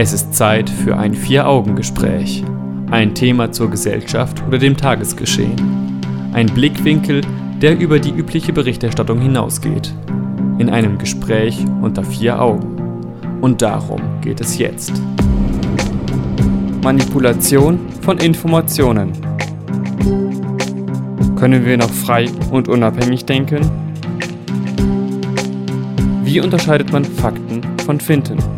Es ist Zeit für ein Vier-Augen-Gespräch. Ein Thema zur Gesellschaft oder dem Tagesgeschehen. Ein Blickwinkel, der über die übliche Berichterstattung hinausgeht. In einem Gespräch unter vier Augen. Und darum geht es jetzt. Manipulation von Informationen. Können wir noch frei und unabhängig denken? Wie unterscheidet man Fakten von Finten?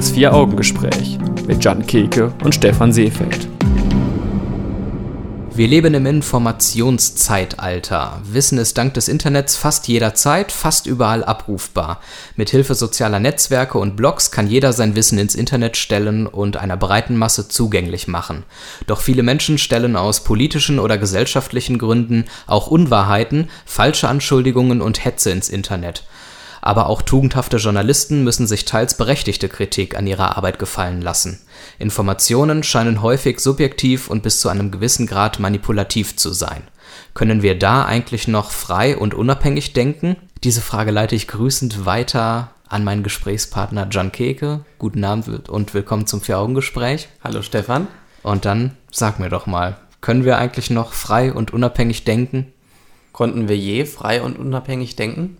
Das Vier-Augen-Gespräch mit Jan Keke und Stefan Seefeld. Wir leben im Informationszeitalter. Wissen ist dank des Internets fast jederzeit, fast überall abrufbar. Mithilfe sozialer Netzwerke und Blogs kann jeder sein Wissen ins Internet stellen und einer breiten Masse zugänglich machen. Doch viele Menschen stellen aus politischen oder gesellschaftlichen Gründen auch Unwahrheiten, falsche Anschuldigungen und Hetze ins Internet aber auch tugendhafte Journalisten müssen sich teils berechtigte Kritik an ihrer Arbeit gefallen lassen. Informationen scheinen häufig subjektiv und bis zu einem gewissen Grad manipulativ zu sein. Können wir da eigentlich noch frei und unabhängig denken? Diese Frage leite ich grüßend weiter an meinen Gesprächspartner John Keke. Guten Abend und willkommen zum Vier-Augen-Gespräch. Hallo Stefan. Und dann sag mir doch mal, können wir eigentlich noch frei und unabhängig denken? Konnten wir je frei und unabhängig denken?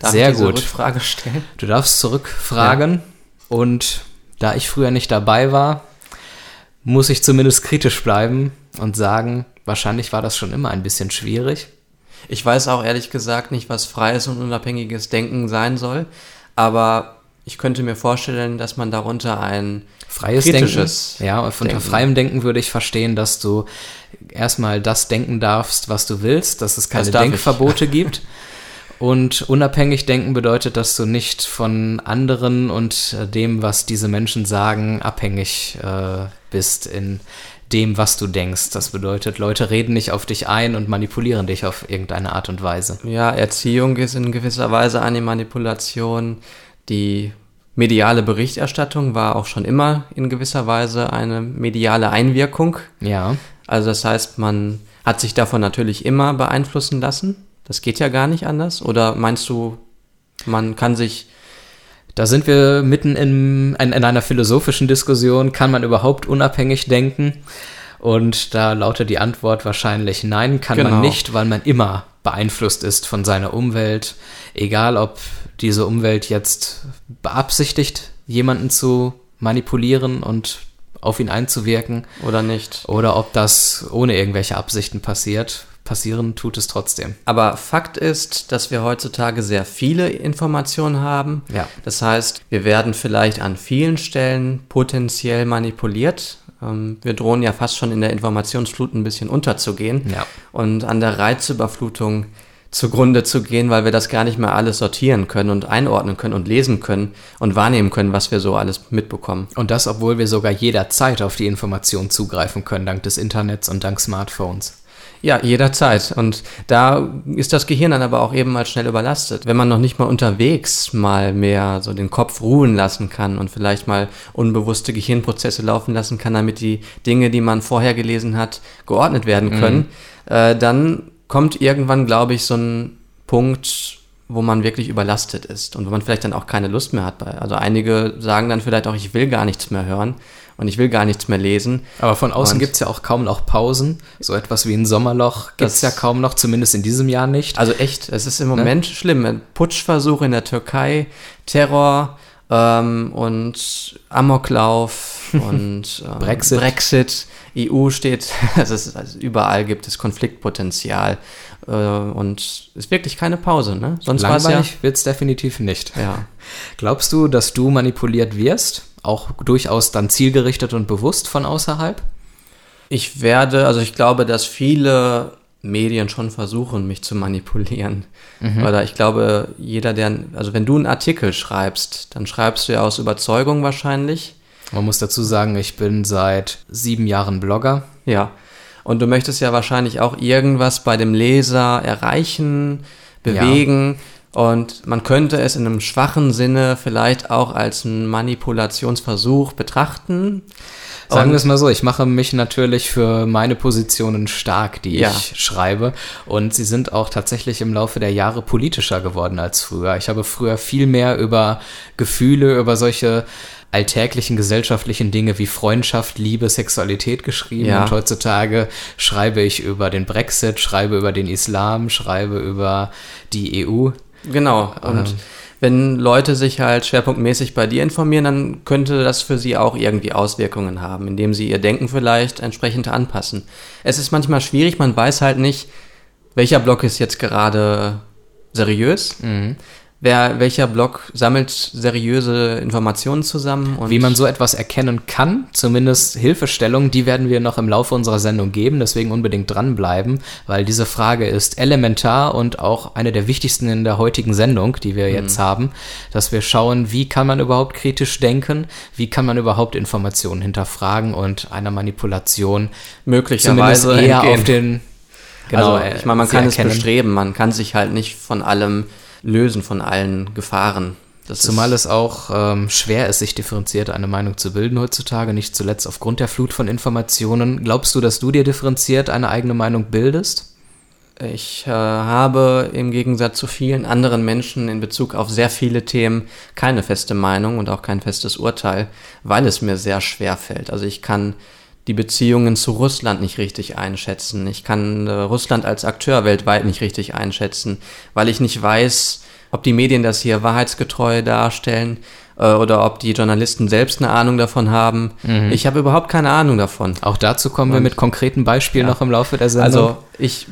Darf Sehr ich diese gut. Rückfrage stellen? Du darfst zurückfragen. Ja. Und da ich früher nicht dabei war, muss ich zumindest kritisch bleiben und sagen, wahrscheinlich war das schon immer ein bisschen schwierig. Ich weiß auch ehrlich gesagt nicht, was freies und unabhängiges Denken sein soll, aber ich könnte mir vorstellen, dass man darunter ein freies kritisches Denken, ja, unter Denken. freiem Denken würde ich verstehen, dass du erstmal das denken darfst, was du willst, dass es keine Denkverbote gibt. Und unabhängig denken bedeutet, dass du nicht von anderen und äh, dem, was diese Menschen sagen, abhängig äh, bist in dem, was du denkst. Das bedeutet, Leute reden nicht auf dich ein und manipulieren dich auf irgendeine Art und Weise. Ja, Erziehung ist in gewisser Weise eine Manipulation. Die mediale Berichterstattung war auch schon immer in gewisser Weise eine mediale Einwirkung. Ja. Also das heißt, man hat sich davon natürlich immer beeinflussen lassen. Das geht ja gar nicht anders? Oder meinst du, man kann sich. Da sind wir mitten in, in, in einer philosophischen Diskussion. Kann man überhaupt unabhängig denken? Und da lautet die Antwort wahrscheinlich nein, kann genau. man nicht, weil man immer beeinflusst ist von seiner Umwelt. Egal, ob diese Umwelt jetzt beabsichtigt, jemanden zu manipulieren und auf ihn einzuwirken. Oder nicht. Oder ob das ohne irgendwelche Absichten passiert passieren tut es trotzdem. Aber Fakt ist, dass wir heutzutage sehr viele Informationen haben. Ja. Das heißt, wir werden vielleicht an vielen Stellen potenziell manipuliert. Ähm, wir drohen ja fast schon in der Informationsflut ein bisschen unterzugehen ja. und an der Reizüberflutung zugrunde zu gehen, weil wir das gar nicht mehr alles sortieren können und einordnen können und lesen können und wahrnehmen können, was wir so alles mitbekommen. Und das, obwohl wir sogar jederzeit auf die Information zugreifen können, dank des Internets und dank Smartphones. Ja, jederzeit. Und da ist das Gehirn dann aber auch eben mal schnell überlastet. Wenn man noch nicht mal unterwegs mal mehr so den Kopf ruhen lassen kann und vielleicht mal unbewusste Gehirnprozesse laufen lassen kann, damit die Dinge, die man vorher gelesen hat, geordnet werden können, mhm. äh, dann kommt irgendwann, glaube ich, so ein Punkt, wo man wirklich überlastet ist und wo man vielleicht dann auch keine Lust mehr hat. Also einige sagen dann vielleicht auch, ich will gar nichts mehr hören und ich will gar nichts mehr lesen. Aber von außen gibt es ja auch kaum noch Pausen. So etwas wie ein Sommerloch gibt es ja kaum noch, zumindest in diesem Jahr nicht. Also echt, es ist im ne? Moment ne? schlimm. Putschversuch in der Türkei, Terror ähm, und Amoklauf und ähm, Brexit. Brexit. EU steht, also, es, also überall gibt es Konfliktpotenzial äh, und es ist wirklich keine Pause. Ne? Sonst Langweilig ja, wird es definitiv nicht. Ja. Glaubst du, dass du manipuliert wirst? Auch durchaus dann zielgerichtet und bewusst von außerhalb? Ich werde, also ich glaube, dass viele Medien schon versuchen, mich zu manipulieren. Mhm. Oder ich glaube, jeder, der, also wenn du einen Artikel schreibst, dann schreibst du ja aus Überzeugung wahrscheinlich. Man muss dazu sagen, ich bin seit sieben Jahren Blogger. Ja. Und du möchtest ja wahrscheinlich auch irgendwas bei dem Leser erreichen, bewegen. Ja. Und man könnte es in einem schwachen Sinne vielleicht auch als einen Manipulationsversuch betrachten. Sagen wir es mal so, ich mache mich natürlich für meine Positionen stark, die Ja. ich schreibe. Und sie sind auch tatsächlich im Laufe der Jahre politischer geworden als früher. Ich habe früher viel mehr über Gefühle, über solche alltäglichen gesellschaftlichen Dinge wie Freundschaft, Liebe, Sexualität geschrieben. Ja. Und heutzutage schreibe ich über den Brexit, schreibe über den Islam, schreibe über die EU. Genau. Und Ähm. wenn Leute sich halt schwerpunktmäßig bei dir informieren, dann könnte das für sie auch irgendwie Auswirkungen haben, indem sie ihr Denken vielleicht entsprechend anpassen. Es ist manchmal schwierig, man weiß halt nicht, welcher Blog ist jetzt gerade seriös. Wer, welcher Blog sammelt seriöse Informationen zusammen und Wie man so etwas erkennen kann, zumindest Hilfestellungen, die werden wir noch im Laufe unserer Sendung geben, deswegen unbedingt dranbleiben, weil diese Frage ist elementar und auch eine der wichtigsten in der heutigen Sendung, die wir jetzt haben, dass wir schauen, wie kann man überhaupt kritisch denken, wie kann man überhaupt Informationen hinterfragen und einer Manipulation zumindest möglicherweise eher entgehen. auf den also, äh, ich meine, man sie kann es erkennen. bestreben, man kann sich halt nicht von allem lösen, von allen Gefahren. Das Zumal es auch ähm, schwer ist, sich differenziert eine Meinung zu bilden heutzutage, nicht zuletzt aufgrund der Flut von Informationen. Glaubst du, dass du dir differenziert eine eigene Meinung bildest? Ich äh, habe im Gegensatz zu vielen anderen Menschen in Bezug auf sehr viele Themen keine feste Meinung und auch kein festes Urteil, weil es mir sehr schwer fällt. Also ich kann die Beziehungen zu Russland nicht richtig einschätzen. Ich kann äh, Russland als Akteur weltweit nicht richtig einschätzen, weil ich nicht weiß, ob die Medien das hier wahrheitsgetreu darstellen äh, oder ob die Journalisten selbst eine Ahnung davon haben. Ich habe überhaupt keine Ahnung davon. Auch dazu kommen wir Und- mit konkreten Beispielen noch im Laufe der Sendung. Also ich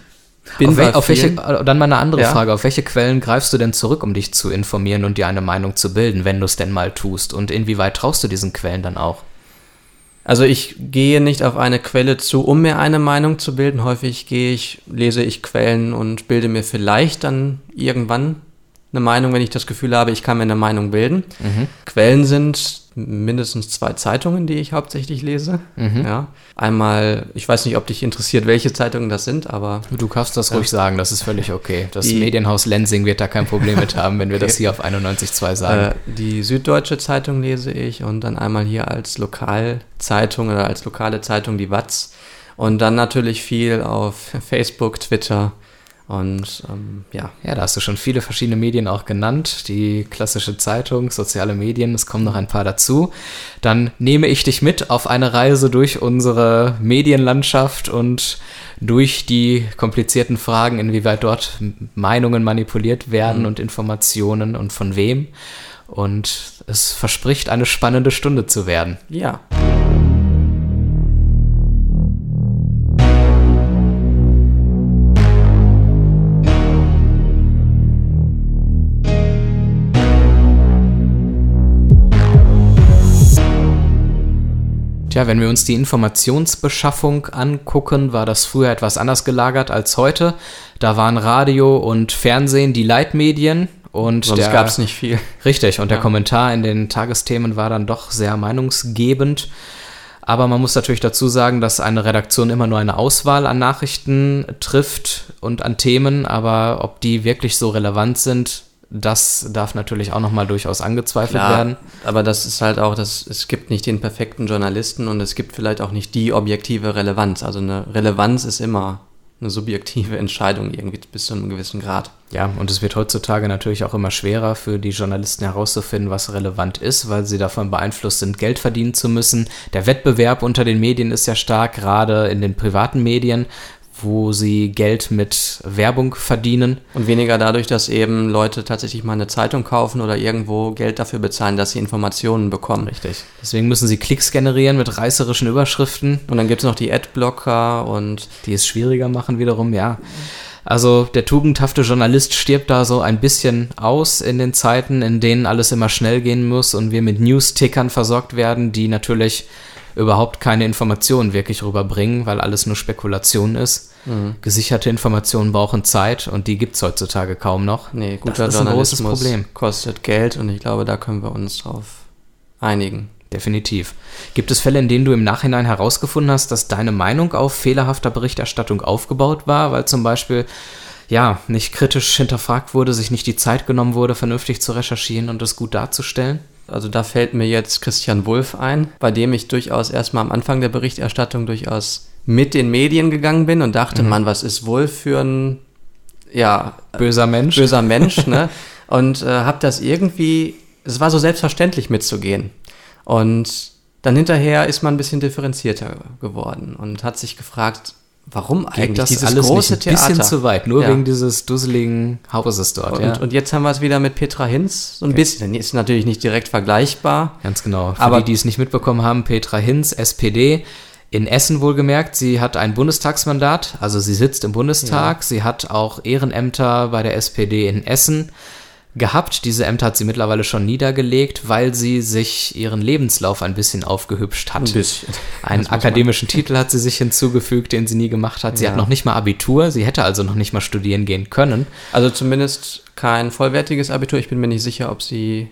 bin auf, wel, auf welche, äh, dann mal eine andere Ja. Frage. Auf welche Quellen greifst du denn zurück, um dich zu informieren und dir eine Meinung zu bilden, wenn du es denn mal tust? Und inwieweit traust du diesen Quellen dann auch? Also ich gehe nicht auf eine Quelle zu, um mir eine Meinung zu bilden. Häufig gehe ich, lese ich Quellen und bilde mir vielleicht dann irgendwann eine Meinung, wenn ich das Gefühl habe, ich kann mir eine Meinung bilden. Quellen sind mindestens zwei Zeitungen, die ich hauptsächlich lese. Ja. Einmal, ich weiß nicht, ob dich interessiert, welche Zeitungen das sind, aber Du kannst das ruhig sagen, das ist völlig okay. Das Die- Medienhaus Lensing wird da kein Problem mit haben, wenn wir das hier auf 91.2 sagen. Äh, die Süddeutsche Zeitung lese ich und dann einmal hier als Lokalzeitung oder als lokale Zeitung die Watz. Und dann natürlich viel auf Facebook, Twitter und ähm, ja. Ja, da hast du schon viele verschiedene Medien auch genannt. Die klassische Zeitung, soziale Medien, es kommen noch ein paar dazu. Dann nehme ich dich mit auf eine Reise durch unsere Medienlandschaft und durch die komplizierten Fragen, inwieweit dort Meinungen manipuliert werden und Informationen und von wem. Und es verspricht eine spannende Stunde zu werden. Ja. Tja, wenn wir uns die Informationsbeschaffung angucken, war das früher etwas anders gelagert als heute. Da waren Radio und Fernsehen die Leitmedien und Sonst der, gab es nicht viel. Richtig, und der Ja. Kommentar in den Tagesthemen war dann doch sehr meinungsgebend. Aber man muss natürlich dazu sagen, dass eine Redaktion immer nur eine Auswahl an Nachrichten trifft und an Themen, aber ob die wirklich so relevant sind, das darf natürlich auch nochmal durchaus angezweifelt werden. aber das ist halt auch, dass es gibt nicht den perfekten Journalisten und es gibt vielleicht auch nicht die objektive Relevanz. Also eine Relevanz ist immer eine subjektive Entscheidung irgendwie bis zu einem gewissen Grad. Ja, und es wird heutzutage natürlich auch immer schwerer für die Journalisten herauszufinden, was relevant ist, weil sie davon beeinflusst sind, Geld verdienen zu müssen. Der Wettbewerb unter den Medien ist ja stark, gerade in den privaten Medien, wo sie Geld mit Werbung verdienen. Und weniger dadurch, dass eben Leute tatsächlich mal eine Zeitung kaufen oder irgendwo Geld dafür bezahlen, dass sie Informationen bekommen. Richtig. Deswegen müssen sie Klicks generieren mit reißerischen Überschriften, Und dann gibt es noch die Adblocker und die es schwieriger machen wiederum, ja. Also der tugendhafte Journalist stirbt da so ein bisschen aus in den Zeiten, in denen alles immer schnell gehen muss und wir mit News-Tickern versorgt werden, die natürlich überhaupt keine Informationen wirklich rüberbringen, weil alles nur Spekulation ist. Gesicherte Informationen brauchen Zeit und die gibt es heutzutage kaum noch. nee, guter das ist ein großes Problem. kostet Geld und ich glaube, da können wir uns drauf einigen. Definitiv. Gibt es Fälle, in denen du im Nachhinein herausgefunden hast, dass deine Meinung auf fehlerhafter Berichterstattung aufgebaut war, weil zum Beispiel ja nicht kritisch hinterfragt wurde, sich nicht die Zeit genommen wurde, vernünftig zu recherchieren und es gut darzustellen? Also da fällt mir jetzt Christian Wulff ein, bei dem ich durchaus erstmal am Anfang der Berichterstattung durchaus mit den Medien gegangen bin und dachte, mhm. Mann, was ist Wulff für ein ja, böser Mensch? Böser Mensch, ne? Und äh, habe das irgendwie, es war so selbstverständlich mitzugehen. Und dann hinterher ist man ein bisschen differenzierter geworden und hat sich gefragt, warum Geht eigentlich das dieses alles große nicht ein Theater? bisschen zu weit, nur ja. wegen dieses dusseligen Hauses dort. Und, ja. und jetzt haben wir es wieder mit Petra Hinz, so ein okay. bisschen. Ist natürlich nicht direkt vergleichbar. Ganz genau. Für aber die, die es nicht mitbekommen haben, Petra Hinz, SPD, in Essen wohlgemerkt. Sie hat ein Bundestagsmandat, also sie sitzt im Bundestag. Ja. Sie hat auch Ehrenämter bei der SPD in Essen gehabt. Diese Ämter hat sie mittlerweile schon niedergelegt, weil sie sich ihren Lebenslauf ein bisschen aufgehübscht hat. Ein bisschen. Einen akademischen Titel hat sie sich hinzugefügt, den sie nie gemacht hat. Sie ja. hat noch nicht mal Abitur, sie hätte also noch nicht mal studieren gehen können. Also zumindest kein vollwertiges Abitur. Ich bin mir nicht sicher, ob sie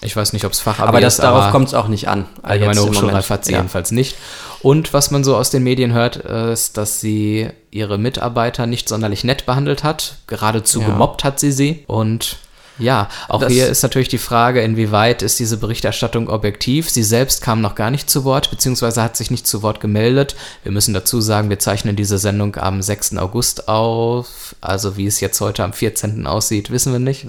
ich weiß nicht, ob es Fachabi aber das, ist, darauf kommt es auch nicht an. Allgemeine Hochschulreife hat sie ja. jedenfalls nicht. Und was man so aus den Medien hört, ist, dass sie ihre Mitarbeiter nicht sonderlich nett behandelt hat. Geradezu ja. gemobbt hat sie sie. Und ja, auch das hier ist natürlich die Frage, inwieweit ist diese Berichterstattung objektiv. Sie selbst kam noch gar nicht zu Wort, beziehungsweise hat sich nicht zu Wort gemeldet. Wir müssen dazu sagen, wir zeichnen diese Sendung am 6. August auf. Also wie es jetzt heute am 14. aussieht, wissen wir nicht.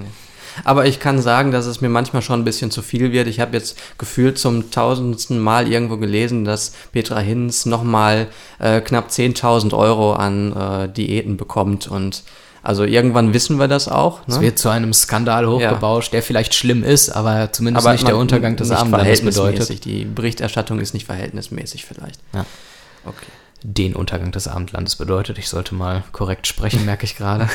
Aber ich kann sagen, dass es mir manchmal schon ein bisschen zu viel wird. Ich habe jetzt gefühlt zum tausendsten Mal irgendwo gelesen, dass Petra Hinz nochmal äh, knapp 10.000 Euro an äh, Diäten bekommt und also irgendwann wissen wir das auch. Ne? Es wird zu einem Skandal hochgebauscht, ja. der vielleicht schlimm ist, aber zumindest aber nicht der Untergang des Abendlandes bedeutet. Die Berichterstattung ist nicht verhältnismäßig vielleicht. Ja. Okay. Den Untergang des Abendlandes bedeutet. Ich sollte mal korrekt sprechen, merke ich gerade.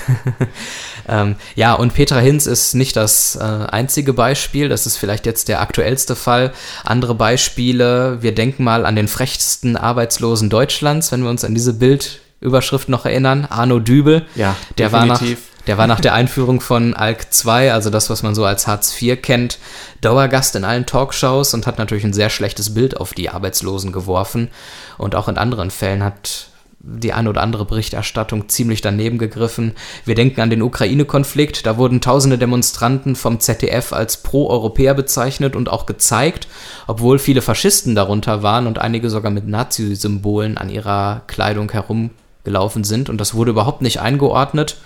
ähm, ja, und Petra Hinz ist nicht das äh, einzige Beispiel. Das ist vielleicht jetzt der aktuellste Fall. Andere Beispiele, wir denken mal an den frechsten Arbeitslosen Deutschlands, wenn wir uns an diese Bild Überschrift noch erinnern. Arno Dübel. Ja, der definitiv. war nach der war nach der Einführung von ALK 2, also das, was man so als Hartz IV kennt, Dauergast in allen Talkshows und hat natürlich ein sehr schlechtes Bild auf die Arbeitslosen geworfen. Und auch in anderen Fällen hat die eine oder andere Berichterstattung ziemlich daneben gegriffen. Wir denken an den Ukraine-Konflikt. Da wurden tausende Demonstranten vom ZDF als Pro-Europäer bezeichnet und auch gezeigt, obwohl viele Faschisten darunter waren und einige sogar mit Nazi-Symbolen an ihrer Kleidung herum gelaufen sind und das wurde überhaupt nicht eingeordnet.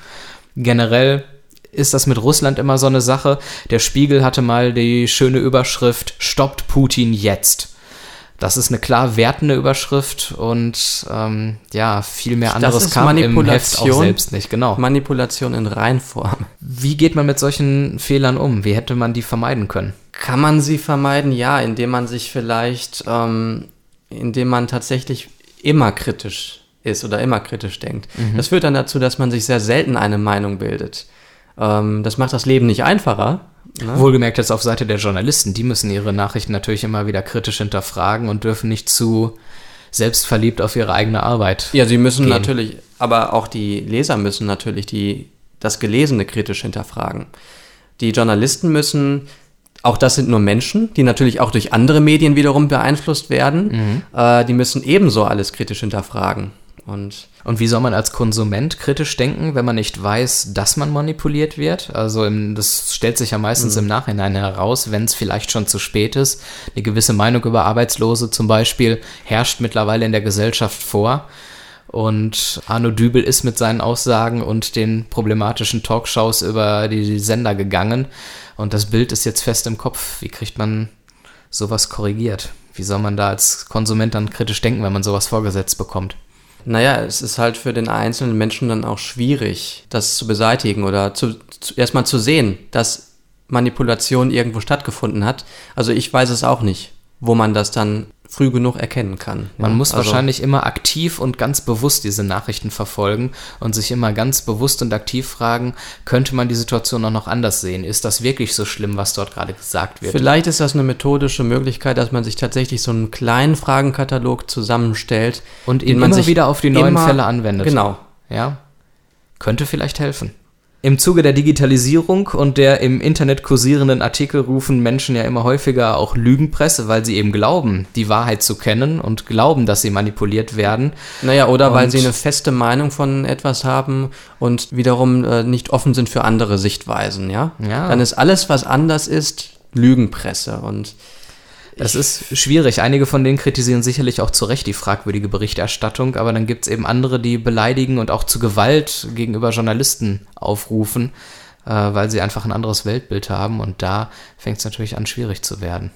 Generell ist das mit Russland immer so eine Sache. Der Spiegel hatte mal die schöne Überschrift Stoppt Putin jetzt. Das ist eine klar wertende Überschrift und ähm, ja, viel mehr anderes kam im Heft auch selbst nicht, genau. Manipulation in Reinform. Wie geht man mit solchen Fehlern um? Wie hätte man die vermeiden können? Kann man sie vermeiden? Ja, indem man sich vielleicht, ähm, indem man tatsächlich immer kritisch ist oder immer kritisch denkt. Mhm. Das führt dann dazu, dass man sich sehr selten eine Meinung bildet. Ähm, das macht das Leben nicht einfacher. Ne? Wohlgemerkt jetzt auf Seite der Journalisten. Die müssen ihre Nachrichten natürlich immer wieder kritisch hinterfragen und dürfen nicht zu selbstverliebt auf ihre eigene Arbeit. Ja, sie müssen gehen. natürlich, aber auch die Leser müssen natürlich die, das Gelesene kritisch hinterfragen. Die Journalisten müssen auch das sind nur Menschen, die natürlich auch durch andere Medien wiederum beeinflusst werden. Mhm. Äh, die müssen ebenso alles kritisch hinterfragen. Und, und wie soll man als Konsument kritisch denken, wenn man nicht weiß, dass man manipuliert wird? Also im, das stellt sich ja meistens mhm. im Nachhinein heraus, wenn es vielleicht schon zu spät ist. Eine gewisse Meinung über Arbeitslose zum Beispiel herrscht mittlerweile in der Gesellschaft vor. Und Arno Dübel ist mit seinen Aussagen und den problematischen Talkshows über die Sender gegangen. Und das Bild ist jetzt fest im Kopf. Wie kriegt man sowas korrigiert? Wie soll man da als Konsument dann kritisch denken, wenn man sowas vorgesetzt bekommt? Naja, es ist halt für den einzelnen Menschen dann auch schwierig, das zu beseitigen oder zu, zu, erstmal zu sehen, dass Manipulation irgendwo stattgefunden hat. Also ich weiß es auch nicht, wo man das dann früh genug erkennen kann. Man ja, muss also wahrscheinlich immer aktiv und ganz bewusst diese Nachrichten verfolgen und sich immer ganz bewusst und aktiv fragen, könnte man die Situation auch noch anders sehen? Ist das wirklich so schlimm, was dort gerade gesagt wird? Vielleicht ist das eine methodische Möglichkeit, dass man sich tatsächlich so einen kleinen Fragenkatalog zusammenstellt und ihn immer wieder auf die neuen Fälle anwendet. Genau. Ja. Könnte vielleicht helfen. Im Zuge der Digitalisierung und der im Internet kursierenden Artikel rufen Menschen ja immer häufiger auch Lügenpresse, weil sie eben glauben, die Wahrheit zu kennen und glauben, dass sie manipuliert werden. Naja, oder und weil sie eine feste Meinung von etwas haben und wiederum äh, nicht offen sind für andere Sichtweisen, ja? ja? Dann ist alles, was anders ist, Lügenpresse und es ist schwierig. Einige von denen kritisieren sicherlich auch zu Recht die fragwürdige Berichterstattung, aber dann gibt es eben andere, die beleidigen und auch zu Gewalt gegenüber Journalisten aufrufen, äh, weil sie einfach ein anderes Weltbild haben und da fängt es natürlich an, schwierig zu werden.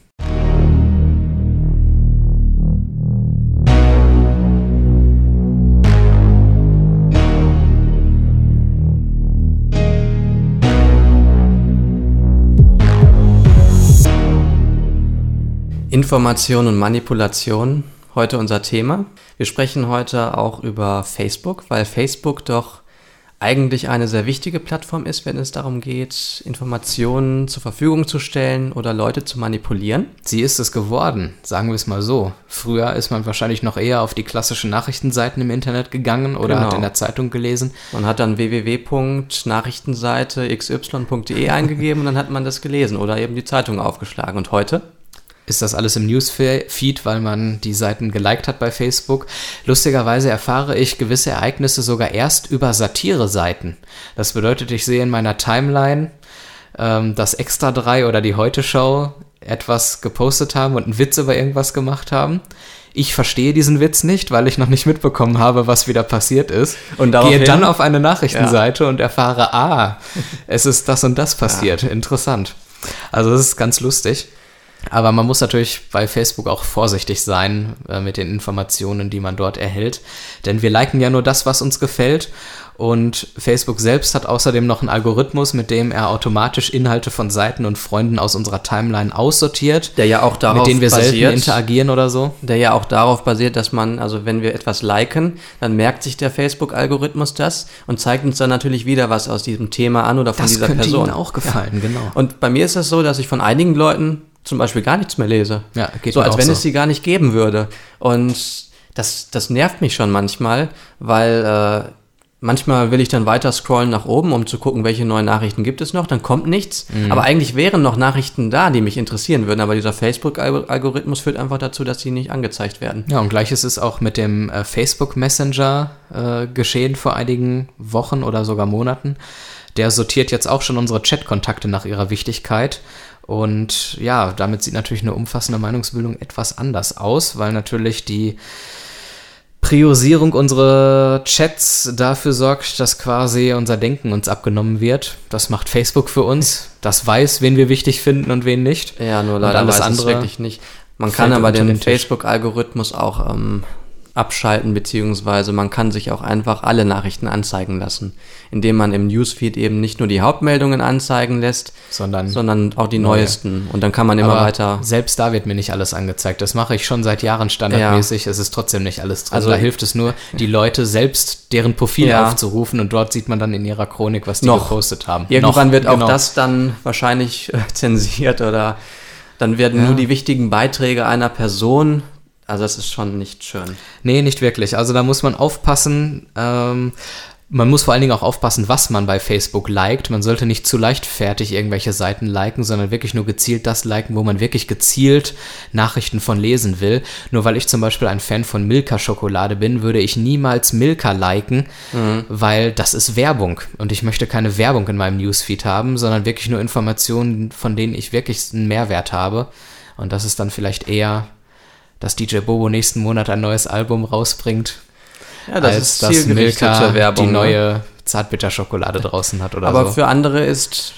Information und Manipulation, heute unser Thema. Wir sprechen heute auch über Facebook, weil Facebook doch eigentlich eine sehr wichtige Plattform ist, wenn es darum geht, Informationen zur Verfügung zu stellen oder Leute zu manipulieren. Sie ist es geworden, sagen wir es mal so. Früher ist man wahrscheinlich noch eher auf die klassischen Nachrichtenseiten im Internet gegangen oder genau. hat in der Zeitung gelesen. Man hat dann www.nachrichtenseite xy.de eingegeben und dann hat man das gelesen oder eben die Zeitung aufgeschlagen. Und heute? Ist das alles im Newsfeed, weil man die Seiten geliked hat bei Facebook. Lustigerweise erfahre ich gewisse Ereignisse sogar erst über Satire-Seiten. Das bedeutet, ich sehe in meiner Timeline, ähm, dass Extra 3 oder die Heute-Show etwas gepostet haben und einen Witz über irgendwas gemacht haben. Ich verstehe diesen Witz nicht, weil ich noch nicht mitbekommen habe, was wieder passiert ist. Und gehe dann auf eine Nachrichtenseite ja. und erfahre, ah, es ist das und das passiert. Ja. Interessant. Also das ist ganz lustig. Aber man muss natürlich bei Facebook auch vorsichtig sein äh, mit den Informationen, die man dort erhält. Denn wir liken ja nur das, was uns gefällt. Und Facebook selbst hat außerdem noch einen Algorithmus, mit dem er automatisch Inhalte von Seiten und Freunden aus unserer Timeline aussortiert. Der ja auch darauf Mit denen wir basiert, selten interagieren oder so. Der ja auch darauf basiert, dass man, also wenn wir etwas liken, dann merkt sich der Facebook-Algorithmus das und zeigt uns dann natürlich wieder was aus diesem Thema an oder von das dieser Person. Das könnte Ihnen auch gefallen, ja. genau. Und bei mir ist es das so, dass ich von einigen Leuten zum Beispiel gar nichts mehr lese. Ja, geht so als wenn so. es sie gar nicht geben würde. Und das, das nervt mich schon manchmal, weil äh, manchmal will ich dann weiter scrollen nach oben, um zu gucken, welche neuen Nachrichten gibt es noch. Dann kommt nichts. Mhm. Aber eigentlich wären noch Nachrichten da, die mich interessieren würden. Aber dieser Facebook-Algorithmus führt einfach dazu, dass sie nicht angezeigt werden. Ja, und gleiches ist auch mit dem äh, Facebook Messenger äh, geschehen vor einigen Wochen oder sogar Monaten. Der sortiert jetzt auch schon unsere Chat-Kontakte nach ihrer Wichtigkeit und ja, damit sieht natürlich eine umfassende Meinungsbildung etwas anders aus, weil natürlich die Priorisierung unserer Chats dafür sorgt, dass quasi unser Denken uns abgenommen wird. Das macht Facebook für uns. Das weiß, wen wir wichtig finden und wen nicht. Ja, nur leider alles weiß andere wirklich nicht. Man kann aber den, den Facebook-Algorithmus auch ähm, abschalten, beziehungsweise man kann sich auch einfach alle Nachrichten anzeigen lassen, indem man im Newsfeed eben nicht nur die Hauptmeldungen anzeigen lässt, sondern, sondern auch die neue. neuesten. Und dann kann man immer Aber weiter. Selbst da wird mir nicht alles angezeigt. Das mache ich schon seit Jahren standardmäßig. Ja. Es ist trotzdem nicht alles drin. Also da hilft es nur, die Leute selbst deren Profil ja. aufzurufen und dort sieht man dann in ihrer Chronik, was die noch. gepostet haben. Irgendwann noch, wird auch genau. das dann wahrscheinlich äh, zensiert oder dann werden ja. nur die wichtigen Beiträge einer Person also das ist schon nicht schön. Nee, nicht wirklich. Also da muss man aufpassen. Ähm, man muss vor allen Dingen auch aufpassen, was man bei Facebook liked. Man sollte nicht zu leichtfertig irgendwelche Seiten liken, sondern wirklich nur gezielt das liken, wo man wirklich gezielt Nachrichten von lesen will. Nur weil ich zum Beispiel ein Fan von Milka-Schokolade bin, würde ich niemals Milka liken, mhm. weil das ist Werbung. Und ich möchte keine Werbung in meinem Newsfeed haben, sondern wirklich nur Informationen, von denen ich wirklich einen Mehrwert habe. Und das ist dann vielleicht eher dass DJ Bobo nächsten Monat ein neues Album rausbringt. Ja, das als ist dass Milka Werbung, die ne? neue Zartbitterschokolade draußen hat oder Aber so. für andere ist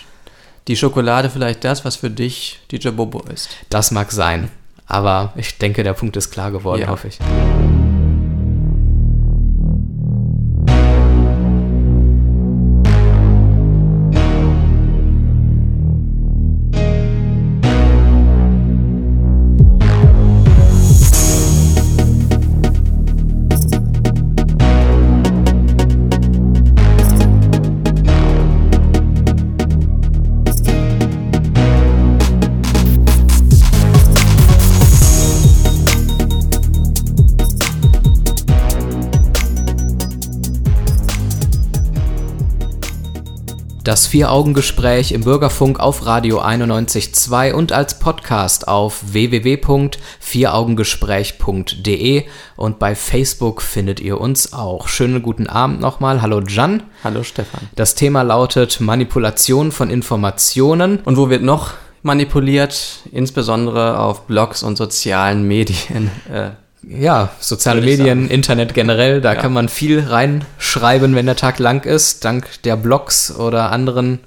die Schokolade vielleicht das, was für dich DJ Bobo ist. Das mag sein. Aber ich denke, der Punkt ist klar geworden, ja. hoffe ich. Das Vier-Augen-Gespräch im Bürgerfunk auf Radio 91.2 und als Podcast auf www.vieraugengespräch.de und bei Facebook findet ihr uns auch. Schönen guten Abend nochmal. Hallo Jan. Hallo Stefan. Das Thema lautet Manipulation von Informationen. Und wo wird noch manipuliert, insbesondere auf Blogs und sozialen Medien. Äh, ja, soziale Medien. Internet generell, da Ja. kann man viel reinschreiben, wenn der Tag lang ist, dank der Blogs oder anderen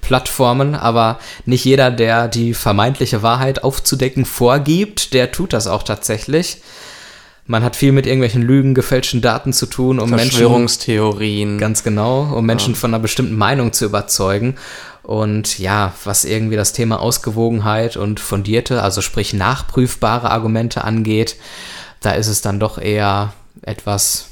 Plattformen. Aber nicht jeder, der die vermeintliche Wahrheit aufzudecken vorgibt, der tut das auch tatsächlich. Man hat viel mit irgendwelchen Lügen, gefälschten Daten zu tun, um Menschen Verschwörungstheorien. Ganz genau, um Menschen von einer bestimmten Meinung zu überzeugen. Und ja, was irgendwie das Thema Ausgewogenheit und fundierte, also sprich nachprüfbare Argumente angeht, da ist es dann doch eher etwas,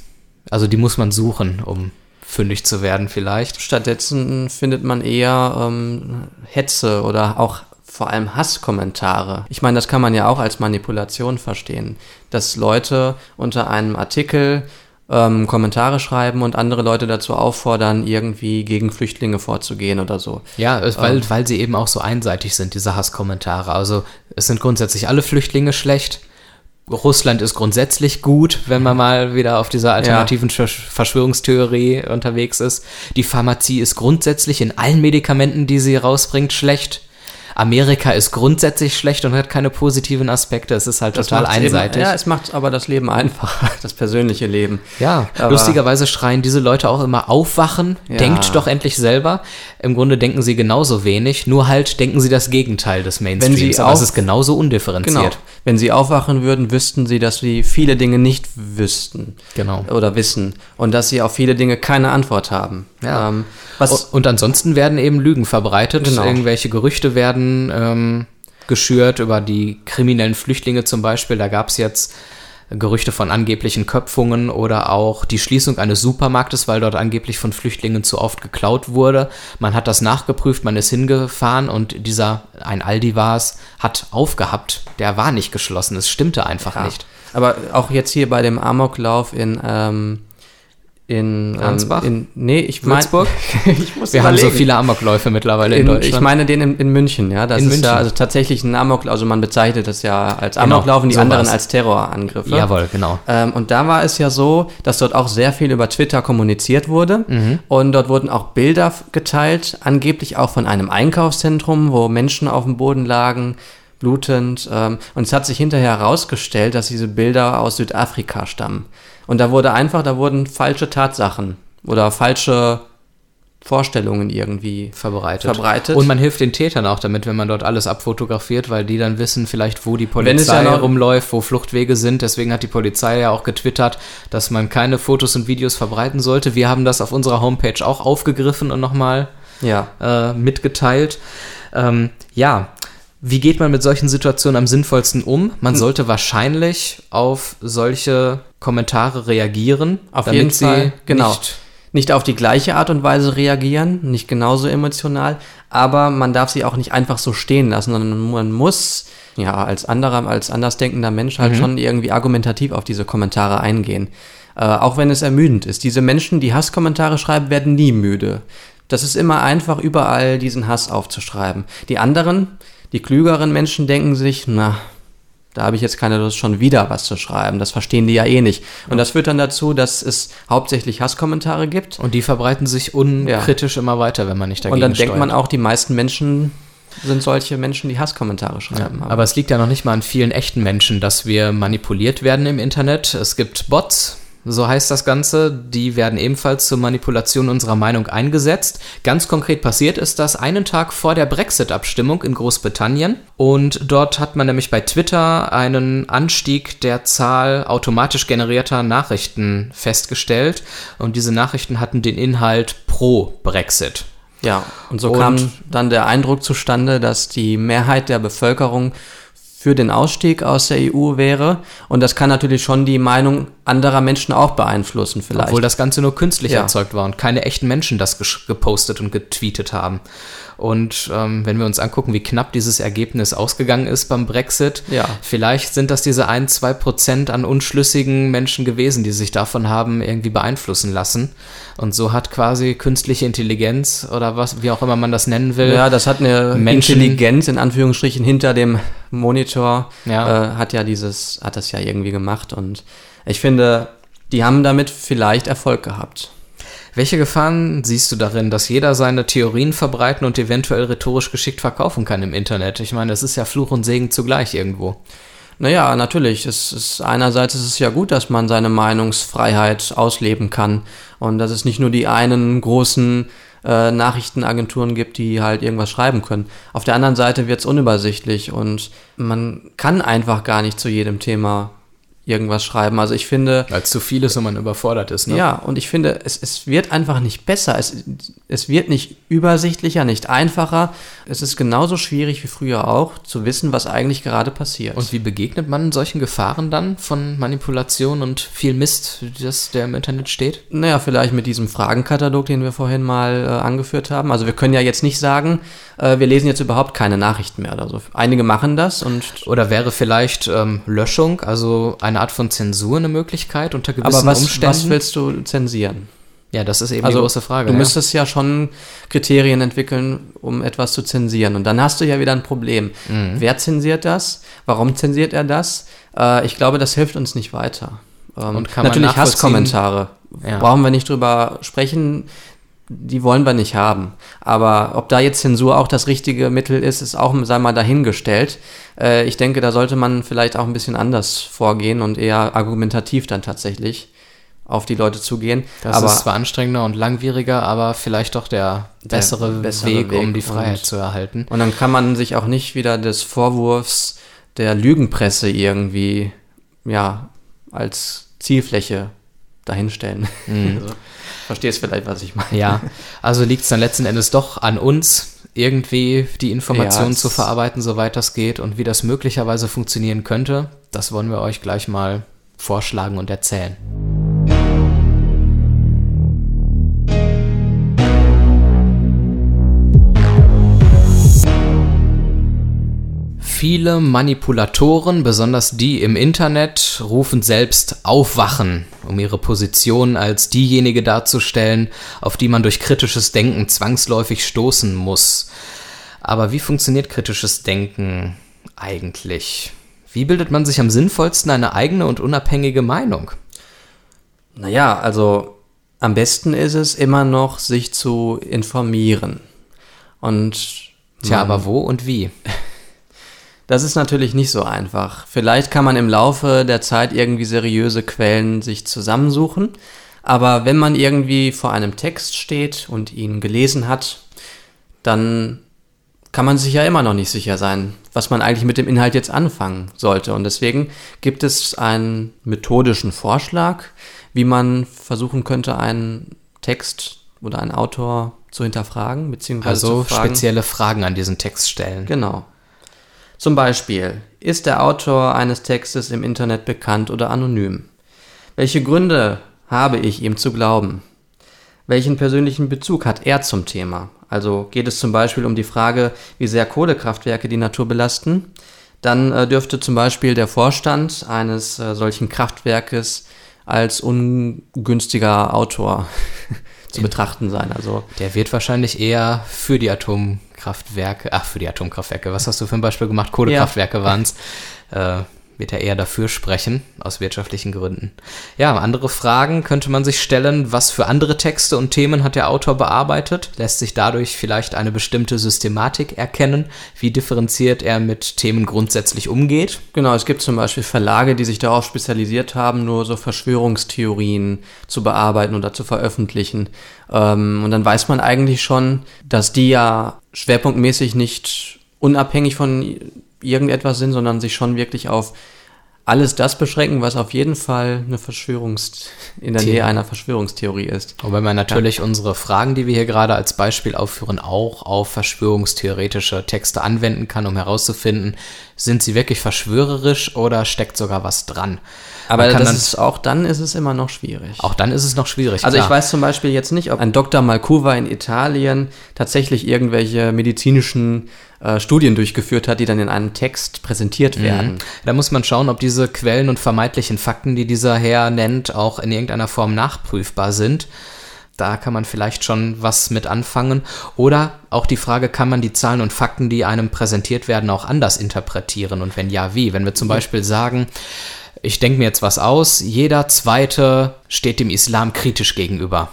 also die muss man suchen, um fündig zu werden vielleicht. Stattdessen findet man eher ähm, Hetze oder auch vor allem Hasskommentare. Ich meine, das kann man ja auch als Manipulation verstehen, dass Leute unter einem Artikel ähm, Kommentare schreiben und andere Leute dazu auffordern, irgendwie gegen Flüchtlinge vorzugehen oder so. Ja, es, weil, weil sie eben auch so einseitig sind, diese Hasskommentare. Also es sind grundsätzlich alle Flüchtlinge schlecht. Russland ist grundsätzlich gut, wenn man mal wieder auf dieser alternativen Versch- Verschwörungstheorie unterwegs ist. Die Pharmazie ist grundsätzlich in allen Medikamenten, die sie rausbringt, schlecht. Amerika ist grundsätzlich schlecht und hat keine positiven Aspekte. Es ist halt Das total macht's eben- einseitig. ja, es macht aber das Leben einfacher, das persönliche Leben. Ja, Aber- lustigerweise schreien diese Leute auch immer aufwachen, Ja. denkt doch endlich selber. Im Grunde denken sie genauso wenig, nur halt denken sie das Gegenteil des Mainstreams. Wenn sie aber es ist genauso undifferenziert. Genau. Wenn sie aufwachen würden, wüssten sie, dass sie viele Dinge nicht wüssten. Genau. Oder wissen. Und dass sie auf viele Dinge keine Antwort haben. Ja. Ähm, was, Und ansonsten werden eben Lügen verbreitet, Genau. irgendwelche Gerüchte werden ähm, geschürt über die kriminellen Flüchtlinge zum Beispiel. Da gab es jetzt Gerüchte von angeblichen Köpfungen oder auch die Schließung eines Supermarktes, weil dort angeblich von Flüchtlingen zu oft geklaut wurde. Man hat das nachgeprüft, man ist hingefahren und dieser, ein Aldi war es, hat aufgehabt. Der war nicht geschlossen, es stimmte einfach ja. nicht. Aber auch jetzt hier bei dem Amoklauf in, ähm, in ähm, Ansbach? In, nee, ich meine. Wir haben so viele Amokläufe mittlerweile in, In, Deutschland. ich meine den in, in München, ja. Das In ist München. ja also tatsächlich ein Amoklauf, also man bezeichnet das ja als Genau, Amoklauf und die so anderen als Terrorangriffe. Jawohl, genau. Ähm, und da war es ja so, dass dort auch sehr viel über Twitter kommuniziert wurde. Mhm. Und dort wurden auch Bilder geteilt, angeblich auch von einem Einkaufszentrum, wo Menschen auf dem Boden lagen, blutend. Ähm, und es hat sich hinterher herausgestellt, dass diese Bilder aus Südafrika stammen. Und da wurde einfach, da wurden falsche Tatsachen oder falsche Vorstellungen irgendwie verbreitet. verbreitet. Und man hilft den Tätern auch damit, wenn man dort alles abfotografiert, weil die dann wissen vielleicht, wo die Polizei ja rumläuft, wo Fluchtwege sind. Deswegen hat die Polizei ja auch getwittert, dass man keine Fotos und Videos verbreiten sollte. Wir haben das auf unserer Homepage auch aufgegriffen und nochmal ja. äh, mitgeteilt. Ähm, ja, wie geht man mit solchen Situationen am sinnvollsten um? Man Hm. sollte wahrscheinlich auf solche Kommentare reagieren, Auf damit jeden sie Fall, genau. nicht nicht auf die gleiche Art und Weise reagieren, nicht genauso emotional, aber man darf sie auch nicht einfach so stehen lassen, sondern man muss ja als anderer, als andersdenkender Mensch halt schon irgendwie argumentativ auf diese Kommentare eingehen. Äh, auch wenn es ermüdend ist. Diese Menschen, die Hasskommentare schreiben, werden nie müde. Das ist immer einfach, überall diesen Hass aufzuschreiben. Die anderen, die klügeren Menschen denken sich, na, da habe ich jetzt keine Lust, schon wieder was zu schreiben. Das verstehen die ja eh nicht. Und das führt dann dazu, dass es hauptsächlich Hasskommentare gibt. Und die verbreiten sich unkritisch immer weiter, wenn man nicht dagegen Und dann denkt man steuert. auch, die meisten Menschen sind solche Menschen, die Hasskommentare schreiben. Aber es liegt ja noch nicht mal an vielen echten Menschen, dass wir manipuliert werden im Internet. Es gibt Bots, so heißt das Ganze, die werden ebenfalls zur Manipulation unserer Meinung eingesetzt. Ganz konkret passiert ist das einen Tag vor der Brexit-Abstimmung in Großbritannien. Und dort hat man nämlich bei Twitter einen Anstieg der Zahl automatisch generierter Nachrichten festgestellt. Und diese Nachrichten hatten den Inhalt pro Brexit. ja, und so Und- kam dann der Eindruck zustande, dass die Mehrheit der Bevölkerung für den Ausstieg aus der EU wäre. Und das kann natürlich schon die Meinung anderer Menschen auch beeinflussen, vielleicht. Obwohl das Ganze nur künstlich Ja. erzeugt war und keine echten Menschen das gepostet und getweetet haben. Und ähm, wenn wir uns angucken, wie knapp dieses Ergebnis ausgegangen ist beim Brexit, Ja. vielleicht sind das diese ein, zwei Prozent an unschlüssigen Menschen gewesen, die sich davon haben irgendwie beeinflussen lassen. Und so hat quasi künstliche Intelligenz oder was, wie auch immer man das nennen will, Ja, das hat eine Menschen- Intelligenz in Anführungsstrichen hinter dem Monitor. Ja. Äh, hat ja dieses, hat das ja irgendwie gemacht und ich finde, die haben damit vielleicht Erfolg gehabt. Welche Gefahren siehst du darin, dass jeder seine Theorien verbreiten und eventuell rhetorisch geschickt verkaufen kann im Internet? Ich meine, es ist ja Fluch und Segen zugleich irgendwo. Naja, natürlich. Es ist, einerseits ist es ja gut, dass man seine Meinungsfreiheit ausleben kann und dass es nicht nur die einen großen äh, Nachrichtenagenturen gibt, die halt irgendwas schreiben können. Auf der anderen Seite wird es unübersichtlich und man kann einfach gar nicht zu jedem Thema irgendwas schreiben. Also ich finde. Weil es zu viel ist und man überfordert ist, ne? Ja, und ich finde, es, es wird einfach nicht besser. Es, es wird nicht übersichtlicher, nicht einfacher. Es ist genauso schwierig wie früher auch, zu wissen, was eigentlich gerade passiert. Und wie begegnet man solchen Gefahren dann von Manipulation und viel Mist, das der im Internet steht? Naja, vielleicht mit diesem Fragenkatalog, den wir vorhin mal äh, angeführt haben. Also wir können ja jetzt nicht sagen, äh, wir lesen jetzt überhaupt keine Nachrichten mehr oder so. Einige machen das und. Oder wäre vielleicht ähm, Löschung, also eine Art von Zensur eine Möglichkeit unter gewissen Aber was, Umständen? was willst du zensieren? Ja, das ist eben Also, die große Frage. Du ja. müsstest ja schon Kriterien entwickeln, um etwas zu zensieren. Und dann hast du ja wieder ein Problem. Mhm. Wer zensiert das? Warum zensiert er das? Äh, ich glaube, das hilft uns nicht weiter. Ähm, Und kann man natürlich nachvollziehen- Hasskommentare. Ja. Brauchen wir nicht drüber sprechen. Die wollen wir nicht haben. Aber ob da jetzt Zensur auch das richtige Mittel ist, ist auch, sei mal, dahingestellt. Äh, ich denke, da sollte man vielleicht auch ein bisschen anders vorgehen und eher argumentativ dann tatsächlich auf die Leute zugehen. Das aber ist zwar anstrengender und langwieriger, aber vielleicht doch der bessere, bessere Weg, um Weg die Freiheit und- zu erhalten. Und dann kann man sich auch nicht wieder des Vorwurfs der Lügenpresse irgendwie, ja, als Zielfläche dahinstellen. Also, verstehst vielleicht, was ich meine. Mhm. Ja, also liegt es dann letzten Endes doch an uns, irgendwie die Informationen Ja, zu verarbeiten, soweit das geht. Und wie das möglicherweise funktionieren könnte, das wollen wir euch gleich mal vorschlagen und erzählen. Viele Manipulatoren, besonders die im Internet, rufen selbst Aufwachen, um ihre Position als diejenige darzustellen, auf die man durch kritisches Denken zwangsläufig stoßen muss. Aber wie funktioniert kritisches Denken eigentlich? Wie bildet man sich am sinnvollsten eine eigene und unabhängige Meinung? Naja, also am besten ist es immer noch, sich zu informieren. Und Tja, aber wo und wie? Das ist natürlich nicht so einfach. Vielleicht kann man im Laufe der Zeit irgendwie seriöse Quellen sich zusammensuchen, aber wenn man irgendwie vor einem Text steht und ihn gelesen hat, dann kann man sich ja immer noch nicht sicher sein, was man eigentlich mit dem Inhalt jetzt anfangen sollte. Und deswegen gibt es einen methodischen Vorschlag, wie man versuchen könnte, einen Text oder einen Autor zu hinterfragen, beziehungsweise Also zu fragen, spezielle Fragen an diesen Text stellen. Genau. Zum Beispiel, ist der Autor eines Textes im Internet bekannt oder anonym? Welche Gründe habe ich ihm zu glauben? Welchen persönlichen Bezug hat er zum Thema? Also geht es zum Beispiel um die Frage, wie sehr Kohlekraftwerke die Natur belasten? Dann äh, dürfte zum Beispiel der Vorstand eines äh, solchen Kraftwerkes als ungünstiger Autor zu betrachten sein. Also Der wird wahrscheinlich eher für die Atomkraftwerke, ach, für die Atomkraftwerke, was hast du für ein Beispiel gemacht? Kohlekraftwerke waren es. Äh, wird er eher dafür sprechen, aus wirtschaftlichen Gründen. Ja, andere Fragen könnte man sich stellen. Was für andere Texte und Themen hat der Autor bearbeitet? Lässt sich dadurch vielleicht eine bestimmte Systematik erkennen? Wie differenziert er mit Themen grundsätzlich umgeht? Genau, es gibt zum Beispiel Verlage, die sich darauf spezialisiert haben, nur so Verschwörungstheorien zu bearbeiten oder zu veröffentlichen. Ähm, und dann weiß man eigentlich schon, dass die ja schwerpunktmäßig nicht unabhängig von irgendetwas sind, sondern sich schon wirklich auf alles das beschränken, was auf jeden Fall eine Verschwörungs in der The- Nähe einer Verschwörungstheorie ist. Wobei man natürlich unsere Fragen, die wir hier gerade als Beispiel aufführen, auch auf verschwörungstheoretische Texte anwenden kann, um herauszufinden, sind sie wirklich verschwörerisch oder steckt sogar was dran. Aber das dann, ist, auch dann ist es immer noch schwierig. auch dann ist es noch schwierig. Also klar. ich weiß zum Beispiel jetzt nicht, ob ein Dr. Malcuva in Italien tatsächlich irgendwelche medizinischen äh, Studien durchgeführt hat, die dann in einem Text präsentiert werden. Da muss man schauen, ob diese Quellen und vermeintlichen Fakten, die dieser Herr nennt, auch in irgendeiner Form nachprüfbar sind. Da kann man vielleicht schon was mit anfangen. Oder auch die Frage, kann man die Zahlen und Fakten, die einem präsentiert werden, auch anders interpretieren? Und wenn ja, wie? Wenn wir zum Beispiel sagen, ich denke mir jetzt was aus, jeder Zweite steht dem Islam kritisch gegenüber.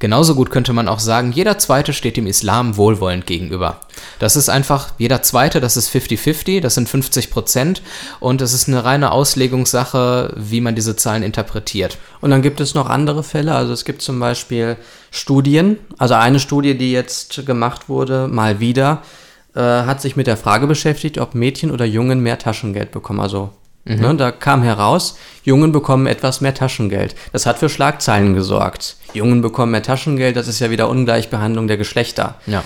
Genauso gut könnte man auch sagen, jeder Zweite steht dem Islam wohlwollend gegenüber. Das ist einfach, jeder Zweite, das ist 50-50, das sind 50 Prozent und es ist eine reine Auslegungssache, wie man diese Zahlen interpretiert. Und dann gibt es noch andere Fälle, also es gibt zum Beispiel Studien, also eine Studie, die jetzt gemacht wurde, mal wieder, äh, hat sich mit der Frage beschäftigt, ob Mädchen oder Jungen mehr Taschengeld bekommen, also Mhm. Ne, da kam heraus, Jungen bekommen etwas mehr Taschengeld. Das hat für Schlagzeilen gesorgt. Jungen bekommen mehr Taschengeld, das ist ja wieder Ungleichbehandlung der Geschlechter. Ja.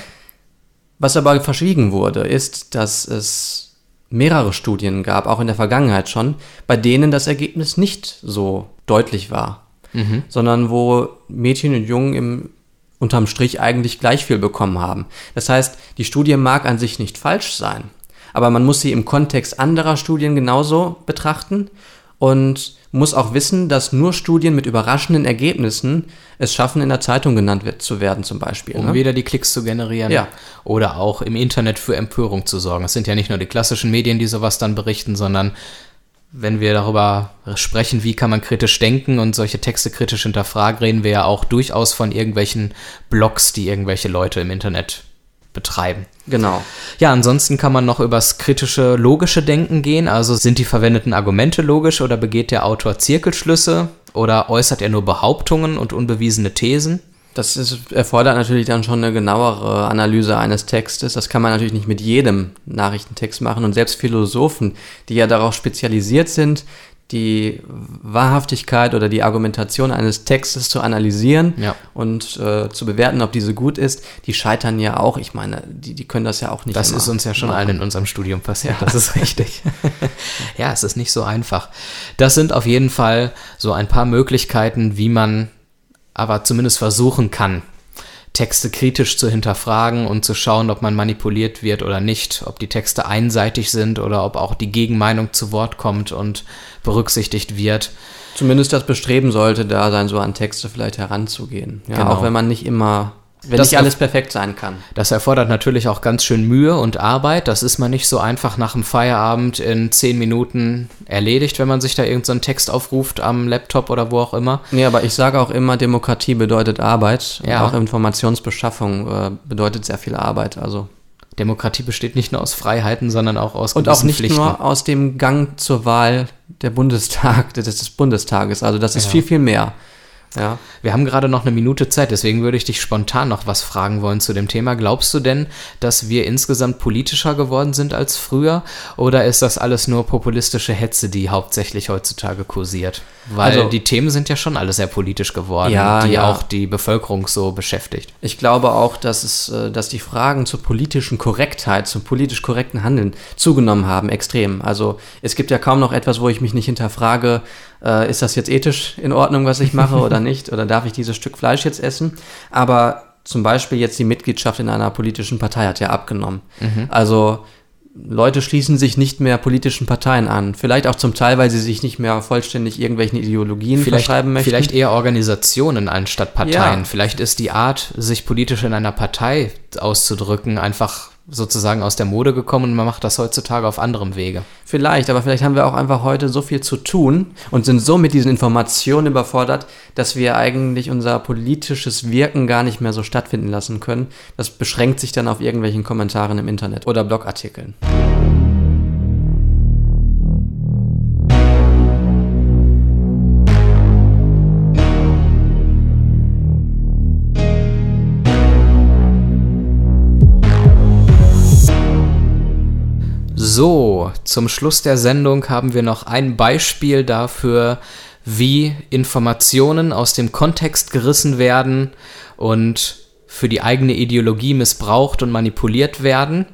Was aber verschwiegen wurde, ist, dass es mehrere Studien gab, auch in der Vergangenheit schon, bei denen das Ergebnis nicht so deutlich war, mhm. sondern wo Mädchen und Jungen im unterm Strich eigentlich gleich viel bekommen haben. Das heißt, die Studie mag an sich nicht falsch sein, aber man muss sie im Kontext anderer Studien genauso betrachten und muss auch wissen, dass nur Studien mit überraschenden Ergebnissen es schaffen, in der Zeitung genannt wird, zu werden zum Beispiel. Um ne? wieder die Klicks zu generieren ja. oder auch im Internet für Empörung zu sorgen. Es sind ja nicht nur die klassischen Medien, die sowas dann berichten, sondern wenn wir darüber sprechen, wie kann man kritisch denken und solche Texte kritisch hinterfragen, reden wir ja auch durchaus von irgendwelchen Blogs, die irgendwelche Leute im Internet betreiben. Genau. Ja, ansonsten kann man noch übers kritische, logische Denken gehen. Also sind die verwendeten Argumente logisch oder begeht der Autor Zirkelschlüsse oder äußert er nur Behauptungen und unbewiesene Thesen? Das ist, erfordert natürlich dann schon eine genauere Analyse eines Textes. Das kann man natürlich nicht mit jedem Nachrichtentext machen. Und selbst Philosophen, die ja darauf spezialisiert sind, die Wahrhaftigkeit oder die Argumentation eines Textes zu analysieren ja. und äh, zu bewerten, ob diese gut ist, die scheitern ja auch. Ich meine, die, die können das ja auch nicht. Das ist uns ja schon allen in unserem Studium passiert, ja. das ist richtig. ja, es ist nicht so einfach. Das sind auf jeden Fall so ein paar Möglichkeiten, wie man aber zumindest versuchen kann, Texte kritisch zu hinterfragen und zu schauen, ob man manipuliert wird oder nicht, ob die Texte einseitig sind oder ob auch die Gegenmeinung zu Wort kommt und berücksichtigt wird. Zumindest das Bestreben sollte da sein, so an Texte vielleicht heranzugehen. Ja, genau. Auch wenn man nicht immer wenn das nicht alles perfekt sein kann. Das erfordert natürlich auch ganz schön Mühe und Arbeit. Das ist man nicht so einfach nach dem Feierabend in zehn Minuten erledigt, wenn man sich da irgendeinen so Text aufruft am Laptop oder wo auch immer. Nee, aber ich sage auch immer, Demokratie bedeutet Arbeit. Ja. Auch Informationsbeschaffung äh, bedeutet sehr viel Arbeit. Also Demokratie besteht nicht nur aus Freiheiten, sondern auch aus Und auch nicht Pflichten. nur aus dem Gang zur Wahl der Bundestag, des, des Bundestages. Also das ist Ja. viel, viel mehr. Ja. Wir haben gerade noch eine Minute Zeit, deswegen würde ich dich spontan noch was fragen wollen zu dem Thema. Glaubst du denn, dass wir insgesamt politischer geworden sind als früher? Oder ist das alles nur populistische Hetze, die hauptsächlich heutzutage kursiert? Weil Also- die Themen sind ja schon alle sehr politisch geworden, Ja, die ja. auch die Bevölkerung so beschäftigt. Ich glaube auch, dass es, äh, dass die Fragen zur politischen Korrektheit, zum politisch korrekten Handeln zugenommen haben, extrem. Also es gibt ja kaum noch etwas, wo ich mich nicht hinterfrage, äh, ist das jetzt ethisch in Ordnung, was ich mache oder nicht? Oder darf ich dieses Stück Fleisch jetzt essen? Aber zum Beispiel jetzt die Mitgliedschaft in einer politischen Partei hat ja abgenommen. Also Leute schließen sich nicht mehr politischen Parteien an. Vielleicht auch zum Teil, weil sie sich nicht mehr vollständig irgendwelchen Ideologien Vielleicht, verschreiben möchten. vielleicht eher Organisationen anstatt Parteien. Ja. Vielleicht ist die Art, sich politisch in einer Partei auszudrücken, einfach sozusagen aus der Mode gekommen und man macht das heutzutage auf anderem Wege. Vielleicht, aber vielleicht haben wir auch einfach heute so viel zu tun und sind so mit diesen Informationen überfordert, dass wir eigentlich unser politisches Wirken gar nicht mehr so stattfinden lassen können. Das beschränkt sich dann auf irgendwelchen Kommentaren im Internet oder Blogartikeln. So, zum Schluss der Sendung haben wir noch ein Beispiel dafür, wie Informationen aus dem Kontext gerissen werden und für die eigene Ideologie missbraucht und manipuliert werden.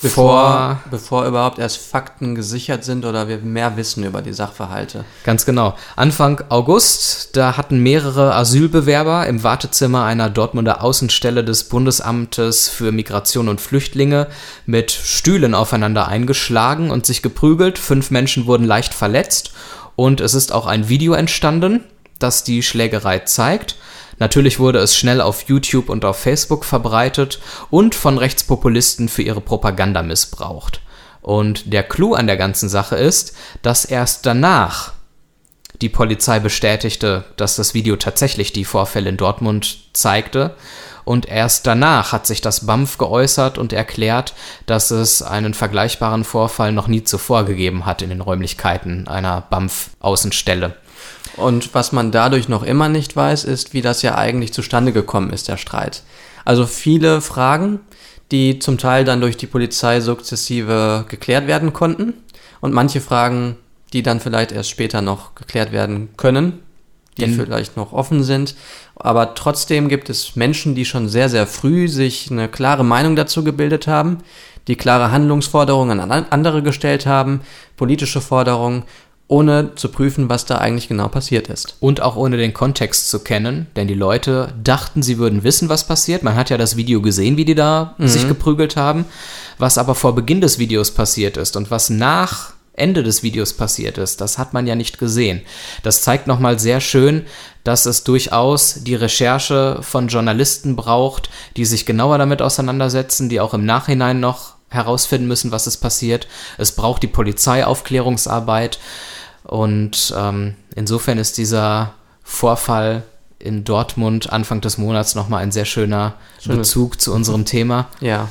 Bevor, bevor überhaupt erst Fakten gesichert sind oder wir mehr wissen über die Sachverhalte. Ganz genau. Anfang August, da hatten mehrere Asylbewerber im Wartezimmer einer Dortmunder Außenstelle des Bundesamtes für Migration und Flüchtlinge mit Stühlen aufeinander eingeschlagen und sich geprügelt. Fünf Menschen wurden leicht verletzt und es ist auch ein Video entstanden, das die Schlägerei zeigt. Natürlich wurde es schnell auf YouTube und auf Facebook verbreitet und von Rechtspopulisten für ihre Propaganda missbraucht. Und der Clou an der ganzen Sache ist, dass erst danach Die Polizei bestätigte, dass das Video tatsächlich die Vorfälle in Dortmund zeigte. Und erst danach hat sich das BAMF geäußert und erklärt, dass es einen vergleichbaren Vorfall noch nie zuvor gegeben hat in den Räumlichkeiten einer BAMF-Außenstelle. Und was man dadurch noch immer nicht weiß, ist, wie das ja eigentlich zustande gekommen ist, der Streit. Also viele Fragen, die zum Teil dann durch die Polizei sukzessive geklärt werden konnten und manche Fragen, die dann vielleicht erst später noch geklärt werden können, die Denn- vielleicht noch offen sind. Aber trotzdem gibt es Menschen, die schon sehr, sehr früh sich eine klare Meinung dazu gebildet haben, die klare Handlungsforderungen an andere gestellt haben, politische Forderungen, ohne zu prüfen, was da eigentlich genau passiert ist. Und auch ohne den Kontext zu kennen, denn die Leute dachten, sie würden wissen, was passiert. Man hat ja das Video gesehen, wie die da sich geprügelt haben. Was aber vor Beginn des Videos passiert ist und was nach Ende des Videos passiert ist, das hat man ja nicht gesehen. Das zeigt nochmal sehr schön, dass es durchaus die Recherche von Journalisten braucht, die sich genauer damit auseinandersetzen, die auch im Nachhinein noch herausfinden müssen, was ist passiert. Es braucht die Polizeiaufklärungsarbeit. Und ähm, insofern ist dieser Vorfall in Dortmund Anfang des Monats nochmal ein sehr schöner Schönes. Bezug zu unserem Thema Ja,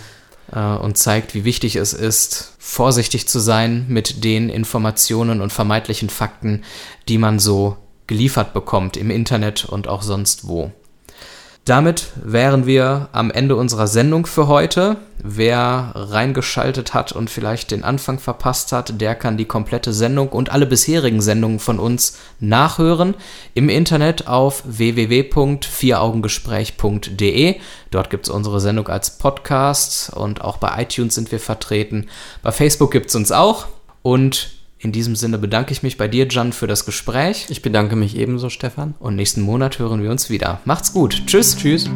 äh, und zeigt, wie wichtig es ist, vorsichtig zu sein mit den Informationen und vermeintlichen Fakten, die man so geliefert bekommt im Internet und auch sonst wo. Damit wären wir am Ende unserer Sendung für heute. Wer reingeschaltet hat und vielleicht den Anfang verpasst hat, der kann die komplette Sendung und alle bisherigen Sendungen von uns nachhören im Internet auf www.vieraugengespräch.de. Dort gibt es unsere Sendung als Podcast und auch bei iTunes sind wir vertreten. Bei Facebook gibt es uns auch. Und in diesem Sinne bedanke ich mich bei dir, Jan, für das Gespräch. ich bedanke mich ebenso, Stefan. Und nächsten Monat hören wir uns wieder. Macht's gut. Tschüss. Tschüss.